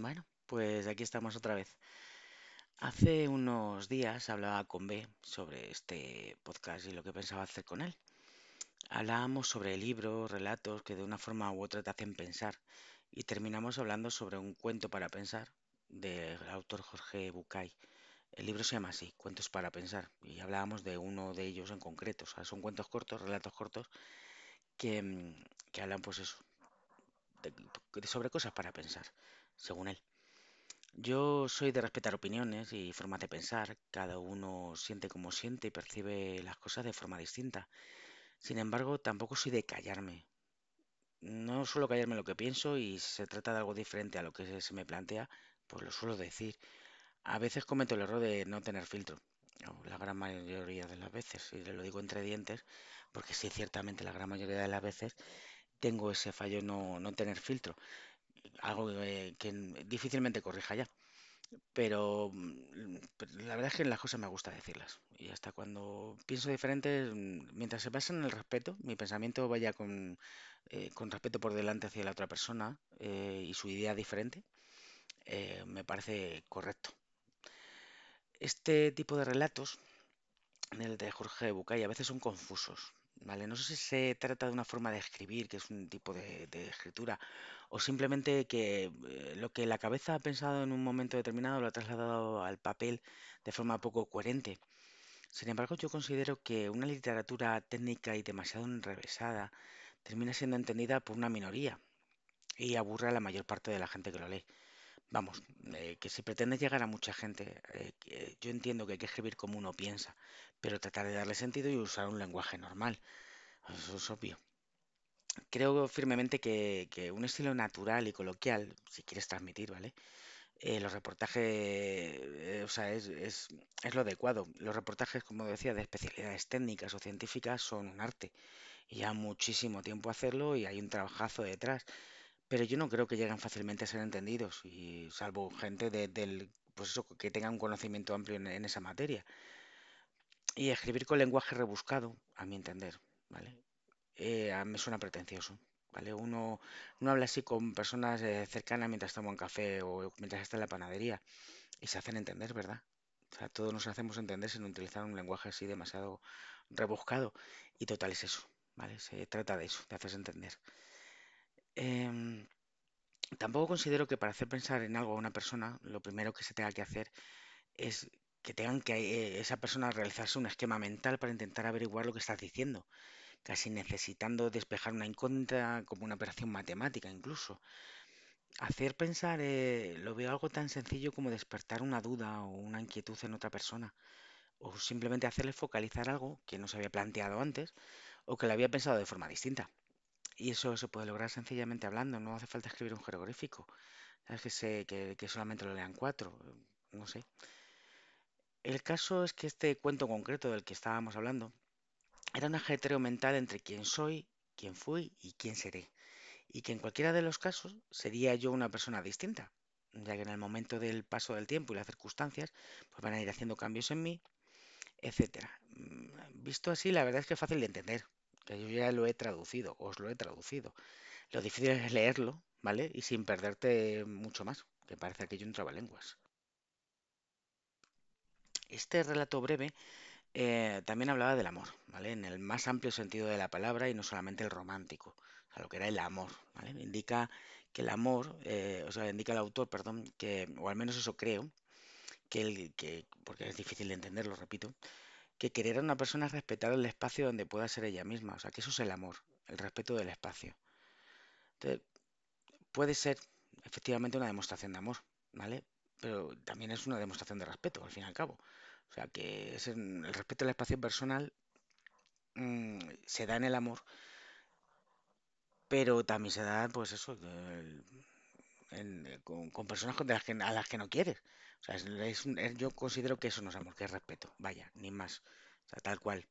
Bueno, pues aquí estamos otra vez. Hace unos días hablaba con B sobre este podcast y lo que pensaba hacer con él. Hablábamos sobre libros, relatos que de una forma u otra te hacen pensar y terminamos hablando sobre un cuento para pensar del autor Jorge Bucay. El libro se llama así, Cuentos para pensar, y hablábamos de uno de ellos en concreto. O sea, son cuentos cortos, relatos cortos que, mm, que hablan pues eso, de- sobre cosas para pensar, según él. Yo soy de respetar opiniones y formas de pensar. Cada uno siente como siente y percibe las cosas de forma distinta. Sin embargo, tampoco soy de callarme. No suelo callarme lo que pienso y si se trata de algo diferente a lo que se me plantea, pues lo suelo decir. A veces cometo el error de no tener filtro. La gran mayoría de las veces, y lo digo entre dientes, porque sí, ciertamente la gran mayoría de las veces tengo ese fallo no, no tener filtro. Algo que, difícilmente corrija ya. Pero mm, la verdad es que las cosas me gusta decirlas. Y hasta cuando pienso diferente, mm, mientras se basa en el respeto, mi pensamiento vaya con, eh, con respeto por delante hacia la otra persona eh, y su idea diferente, eh, me parece correcto. Este tipo de relatos, el de Jorge Bucay, a veces son confusos. ¿Vale? No sé si se trata de una forma de escribir, que es un tipo de, de escritura, o simplemente que eh, lo que la cabeza ha pensado en un momento determinado lo ha trasladado al papel de forma poco coherente. Sin embargo, yo considero que una literatura técnica y demasiado enrevesada termina siendo entendida por una minoría y aburre a la mayor parte de la gente que lo lee. Vamos, eh, que si pretende llegar a mucha gente, eh, yo entiendo que hay que escribir como uno piensa, pero tratar de darle sentido y usar un lenguaje normal. Eso es obvio. Creo firmemente que, que un estilo natural y coloquial, si quieres transmitir, ¿vale? Eh, los reportajes, eh, o sea, es, es, es lo adecuado. Los reportajes, como decía, de especialidades técnicas o científicas son un arte. Y ya muchísimo tiempo hacerlo y hay un trabajazo detrás. Pero yo no creo que lleguen fácilmente a ser entendidos, y salvo gente de- del, pues eso, que tenga un conocimiento amplio en, en esa materia. Y escribir con lenguaje rebuscado, a mi entender, ¿vale? eh, a- me suena pretencioso, ¿vale? Uno no habla así con personas eh, cercanas mientras toma un café o mientras está en la panadería y se hacen entender, ¿verdad? O sea, todos nos hacemos entender sin utilizar un lenguaje así demasiado rebuscado. Y total es eso, ¿vale? Se trata de eso, de hacerse entender. Em, tampoco considero que para hacer pensar en algo a una persona, lo primero que se tenga que hacer es que tengan que eh, esa persona realizarse un esquema mental para intentar averiguar lo que estás diciendo casi necesitando despejar una incógnita como una operación matemática incluso. Hacer pensar eh, lo veo algo tan sencillo como despertar una duda o una inquietud en otra persona, o simplemente hacerle focalizar algo que no se había planteado antes o que le había pensado de forma distinta. Y eso se puede lograr sencillamente hablando, no hace falta escribir un jeroglífico. Sabes que, sé, que, solamente lo lean cuatro, no sé. El caso es que este cuento concreto del que estábamos hablando era un ajetreo mental entre quién soy, quién fui y quién seré. y que en cualquiera de los casos sería yo una persona distinta, ya que en el momento del paso del tiempo y las circunstancias, pues van a ir haciendo cambios en mí, etcétera. Mm, Visto así, la verdad es que es fácil de entender, yo ya lo he traducido, os lo he traducido. Lo difícil es leerlo, ¿vale? Y sin perderte mucho más, que parece aquello un trabalenguas. Este relato breve eh, también hablaba del amor, ¿vale? En el más amplio sentido de la palabra y no solamente el romántico, o sea, lo que era el amor, ¿vale? Indica que el amor, eh, o sea, indica el autor, perdón, que, o al menos eso creo, que, el, que, porque es difícil de entenderlo, repito, que querer a una persona es respetar el espacio donde pueda ser ella misma, o sea, que eso es el amor, el respeto del espacio. Entonces, puede ser efectivamente una demostración de amor, ¿vale? Pero también es una demostración de respeto, al fin y al cabo. O sea, que es el respeto al espacio personal mm, se da en el amor, pero también se da, pues eso, con, con personas a las que no quieres. Es- yo considero que eso no es amor, que es respeto, vaya, ni más. O sea, tal cual.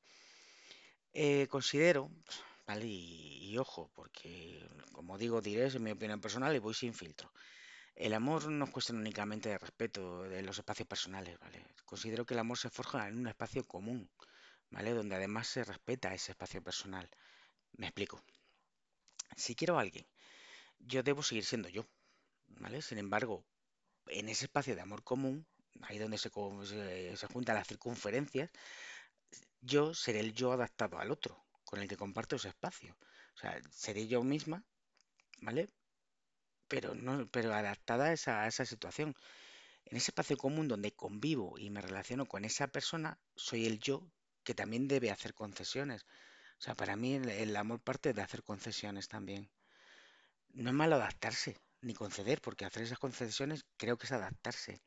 Eh, considero, ¿vale? Y, y ojo, porque como digo, diré, es mi opinión personal y voy sin filtro. El amor no es cuestión únicamente de respeto de los espacios personales, ¿vale? Considero que el amor se forja en un espacio común, ¿vale? Donde además se respeta ese espacio personal. Me explico. Si quiero a alguien, yo debo seguir siendo yo, ¿vale? Sin embargo, en ese espacio de amor común, ahí donde se, se, se juntan las circunferencias, yo seré el yo adaptado al otro, con el que comparto ese espacio. O sea, seré yo misma, ¿vale? Pero no, pero adaptada a esa, a esa situación. En ese espacio común donde convivo y me relaciono con esa persona, soy el yo que también debe hacer concesiones. O sea, para mí el, el amor parte de hacer concesiones también. No es malo adaptarse, ni conceder, porque hacer esas concesiones creo que es adaptarse.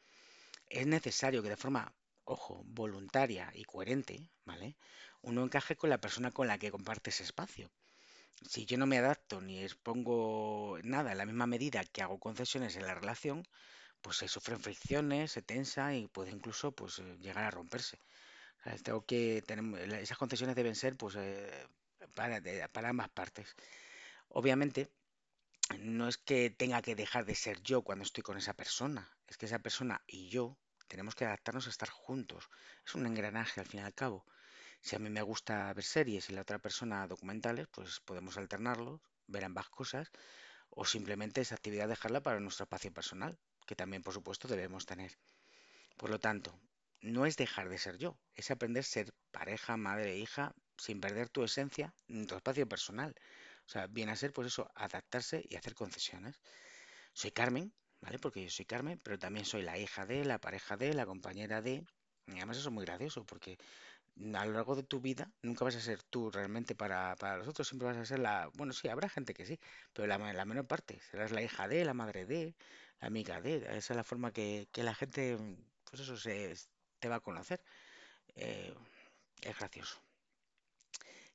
Es necesario que de forma, ojo, voluntaria y coherente, ¿vale? Uno encaje con la persona con la que comparte ese espacio. Si yo no me adapto ni expongo nada en la misma medida que hago concesiones en la relación, pues se sufren fricciones, se tensa y puede incluso pues eh, llegar a romperse. Tengo que tener, esas concesiones deben ser pues eh, para, para ambas partes. Obviamente, no es que tenga que dejar de ser yo cuando estoy con esa persona, es que esa persona y yo tenemos que adaptarnos a estar juntos. Es un engranaje al fin y al cabo. Si a mí me gusta ver series y la otra persona documentales, pues podemos alternarlos, ver ambas cosas, o simplemente esa actividad dejarla para nuestro espacio personal, que también por supuesto debemos tener. Por lo tanto, no es dejar de ser yo, es aprender a ser pareja, madre hija sin perder tu esencia en tu espacio personal. O sea, viene a ser pues eso, adaptarse y hacer concesiones. Soy Carmen, ¿vale? Porque yo soy Carmen, pero también soy la hija de, la pareja de, la compañera de. Y además eso es muy gracioso, porque a lo largo de tu vida nunca vas a ser tú realmente para, para los otros, siempre vas a ser la... Bueno, sí, habrá gente que sí, pero la, la menor parte. Serás la hija de, la madre de, la amiga de. Esa es la forma que, que la gente, pues eso, se, te va a conocer. Eh, es gracioso.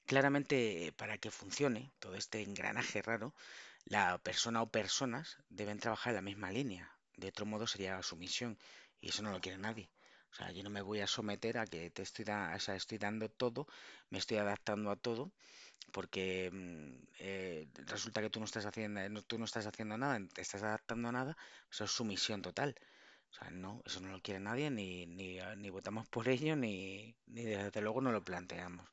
Claramente, eh, para que funcione todo este engranaje raro, la persona o personas deben trabajar en la misma línea. De otro modo sería sumisión y eso no lo quiere nadie. O sea, yo no me voy a someter a que te estoy, da- o sea, estoy dando todo, me estoy adaptando a todo, porque mm, eh, resulta que tú no estás haciendo, no- tú no estás haciendo nada, te estás adaptando a nada, eso es sumisión total. O sea, no, eso no lo quiere nadie, ni, ni, ah, ni votamos por ello, ni, ni desde luego no lo planteamos.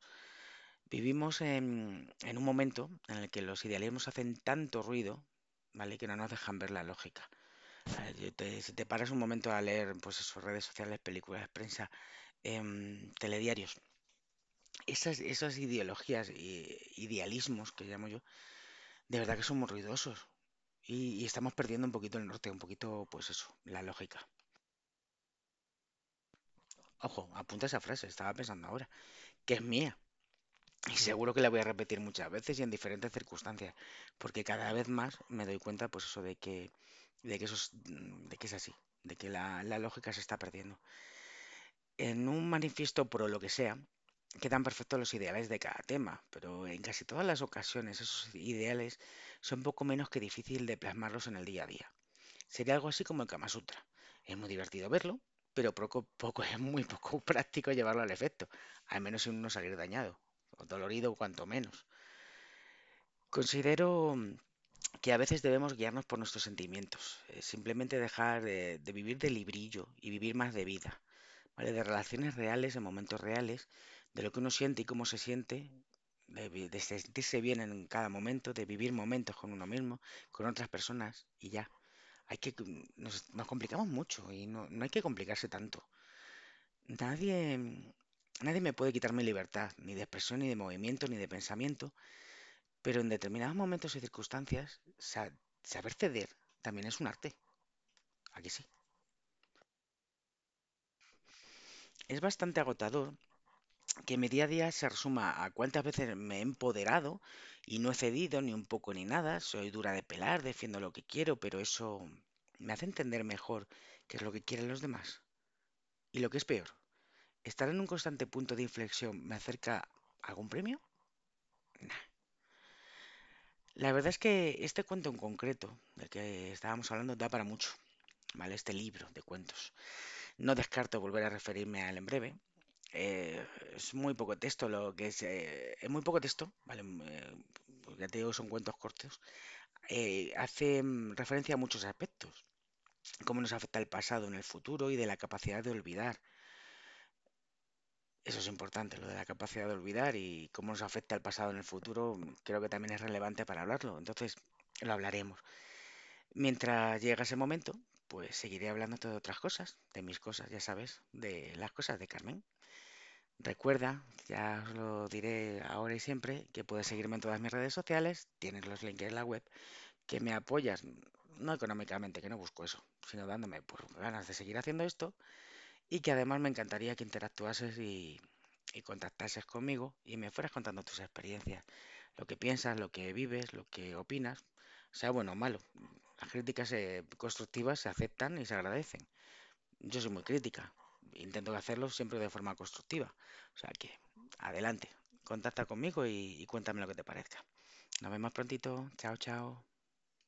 Vivimos en, un momento en el que los idealismos hacen tanto ruido, ¿vale? Que no nos dejan ver la lógica. Si te paras un momento a leer, pues redes sociales, películas, prensa, em, telediarios, esas, esas ideologías, i- idealismos que llamo yo, de verdad que son muy ruidosos. Y, y estamos perdiendo un poquito el norte, un poquito, pues eso, la lógica. Ojo, apunta esa frase, estaba pensando ahora, que es mía. Y seguro que la voy a repetir muchas veces y en diferentes circunstancias, porque cada vez más me doy cuenta, pues eso, de que, de que eso es, mm, de que es así, de que la, la lógica se está perdiendo. En un manifiesto pro lo que sea, quedan perfectos los ideales de cada tema, pero en casi todas las ocasiones esos ideales son poco menos que difícil de plasmarlos en el día a día. Sería algo así como el Kama Sutra. Es muy divertido verlo, pero poco, poco es muy poco práctico llevarlo al efecto, al menos sin uno salir dañado, dolorido cuanto menos. Considero mm, que a veces debemos guiarnos por nuestros sentimientos, eh, simplemente dejar de, vivir de librillo y vivir más de vida, ¿vale? De relaciones reales, en momentos reales, de lo que uno siente y cómo se siente, de, de sentirse bien en cada momento, de vivir momentos con uno mismo, con otras personas y ya. Hay que, mm, nos, nos complicamos mucho y no, no hay que complicarse tanto. Nadie, mm, nadie me puede quitar mi libertad, ni de expresión, ni de movimiento, ni de pensamiento, pero en determinados momentos y circunstancias, sa- saber ceder también es un arte. Aquí sí. Es bastante agotador que mi día a día se resuma a cuántas veces me he empoderado y no he cedido ni un poco ni nada. Soy dura de pelar, defiendo lo que quiero, pero eso me hace entender mejor qué es lo que quieren los demás. Y lo que es peor, estar en un constante punto de inflexión me acerca a algún premio. Nah. La verdad es que este cuento en concreto, del que estábamos hablando, da para mucho, ¿vale? Este libro de cuentos. No descarto volver a referirme a él en breve. Eh, es muy poco texto lo que es, eh, es muy poco texto, ¿vale? Mm, eh, te digo, son cuentos cortos. Eh, hace mm, referencia a muchos aspectos, cómo nos afecta el pasado en el futuro y de la capacidad de olvidar. Eso es importante, lo de la capacidad de olvidar y cómo nos afecta el pasado en el futuro, creo que también es relevante para hablarlo. Entonces, lo hablaremos. Mientras llega ese momento, pues seguiré hablando de otras cosas, de mis cosas, ya sabes, de las cosas de Carmen. Recuerda, ya os lo diré ahora y siempre, que puedes seguirme en todas mis redes sociales, tienes los links en la web, que me apoyas, no económicamente, que no busco eso, sino dándome pues, ganas de seguir haciendo esto y que además me encantaría que interactuases y, contactases conmigo y me fueras contando tus experiencias, lo que piensas, lo que vives, lo que opinas, sea bueno o malo. Las críticas eh, constructivas se aceptan y se agradecen. Yo soy muy crítica, intento hacerlo siempre de forma constructiva. O sea que, adelante, contacta conmigo y, y cuéntame lo que te parezca. Nos vemos prontito. Chao, chao.